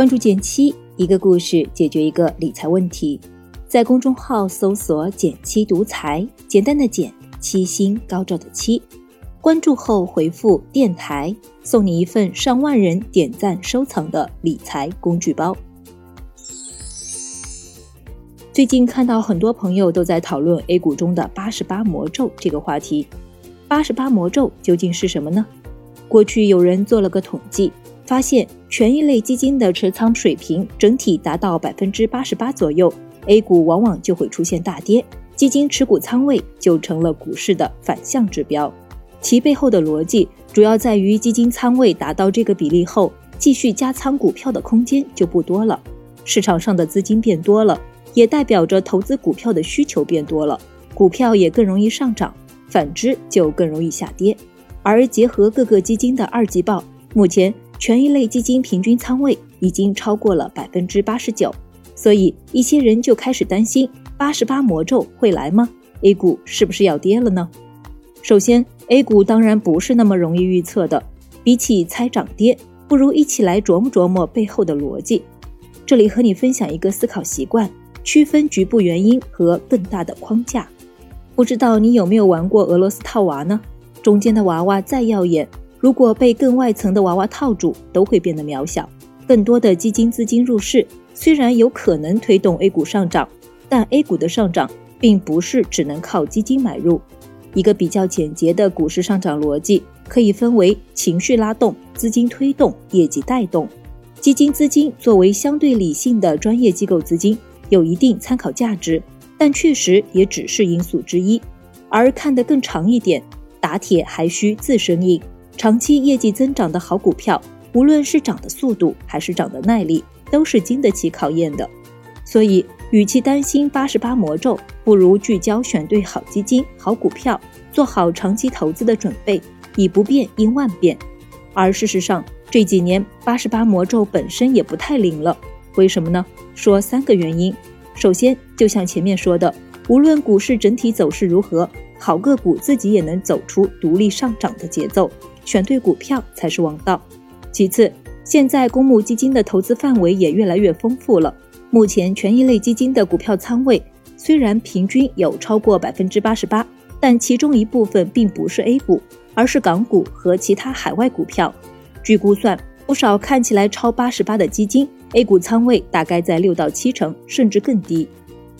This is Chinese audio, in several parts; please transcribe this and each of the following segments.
关注减七，一个故事解决一个理财问题。在公众号搜索“减七独裁，简单的减，七星高照的七。关注后回复“电台”，送你一份上万人点赞收藏的理财工具包。最近看到很多朋友都在讨论 A 股中的八十八魔咒这个话题。八十八魔咒究竟是什么呢？过去有人做了个统计。发现权益类基金的持仓水平整体达到百分之八十八左右，A 股往往就会出现大跌，基金持股仓位就成了股市的反向指标。其背后的逻辑主要在于基金仓位达到这个比例后，继续加仓股票的空间就不多了。市场上的资金变多了，也代表着投资股票的需求变多了，股票也更容易上涨，反之就更容易下跌。而结合各个基金的二季报，目前。权益类基金平均仓位已经超过了百分之八十九，所以一些人就开始担心八十八魔咒会来吗？A 股是不是要跌了呢？首先，A 股当然不是那么容易预测的，比起猜涨跌，不如一起来琢磨琢磨背后的逻辑。这里和你分享一个思考习惯，区分局部原因和更大的框架。不知道你有没有玩过俄罗斯套娃呢？中间的娃娃再耀眼。如果被更外层的娃娃套住，都会变得渺小。更多的基金资金入市，虽然有可能推动 A 股上涨，但 A 股的上涨并不是只能靠基金买入。一个比较简洁的股市上涨逻辑，可以分为情绪拉动、资金推动、业绩带动。基金资金作为相对理性的专业机构资金，有一定参考价值，但确实也只是因素之一。而看得更长一点，打铁还需自身硬。长期业绩增长的好股票，无论是涨的速度还是涨的耐力，都是经得起考验的。所以，与其担心八十八魔咒，不如聚焦选对好基金、好股票，做好长期投资的准备，以不变应万变。而事实上，这几年八十八魔咒本身也不太灵了。为什么呢？说三个原因。首先，就像前面说的，无论股市整体走势如何，好个股自己也能走出独立上涨的节奏。选对股票才是王道。其次，现在公募基金的投资范围也越来越丰富了。目前权益类基金的股票仓位虽然平均有超过百分之八十八，但其中一部分并不是 A 股，而是港股和其他海外股票。据估算，不少看起来超八十八的基金，A 股仓位大概在六到七成，甚至更低。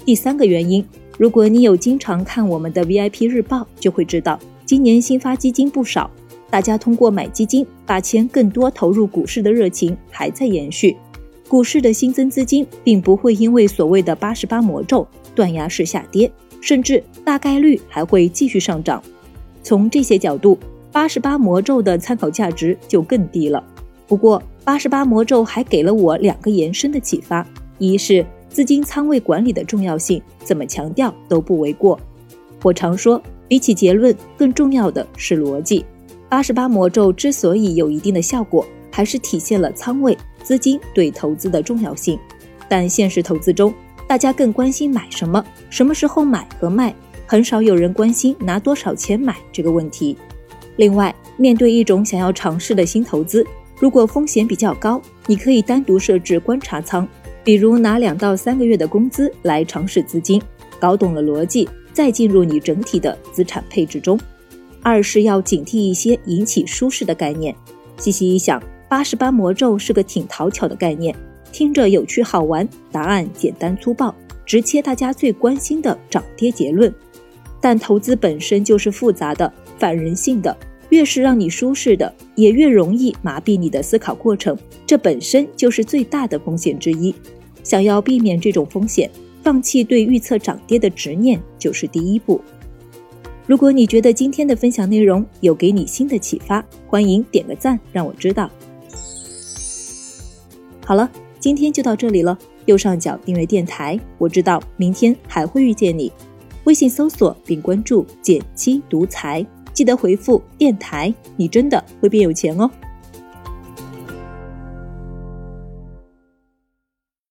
第三个原因，如果你有经常看我们的 VIP 日报，就会知道今年新发基金不少。大家通过买基金把钱更多投入股市的热情还在延续，股市的新增资金并不会因为所谓的八十八魔咒断崖式下跌，甚至大概率还会继续上涨。从这些角度，八十八魔咒的参考价值就更低了。不过，八十八魔咒还给了我两个延伸的启发：一是资金仓位管理的重要性，怎么强调都不为过。我常说，比起结论，更重要的是逻辑。八十八魔咒之所以有一定的效果，还是体现了仓位资金对投资的重要性。但现实投资中，大家更关心买什么、什么时候买和卖，很少有人关心拿多少钱买这个问题。另外，面对一种想要尝试的新投资，如果风险比较高，你可以单独设置观察仓，比如拿两到三个月的工资来尝试资金，搞懂了逻辑，再进入你整体的资产配置中。二是要警惕一些引起舒适的概念。细细一想，八十八魔咒是个挺讨巧的概念，听着有趣好玩，答案简单粗暴，直切大家最关心的涨跌结论。但投资本身就是复杂的、反人性的，越是让你舒适的，也越容易麻痹你的思考过程。这本身就是最大的风险之一。想要避免这种风险，放弃对预测涨跌的执念就是第一步。如果你觉得今天的分享内容有给你新的启发，欢迎点个赞让我知道。好了，今天就到这里了。右上角订阅电台，我知道明天还会遇见你。微信搜索并关注“减七独裁，记得回复“电台”，你真的会变有钱哦。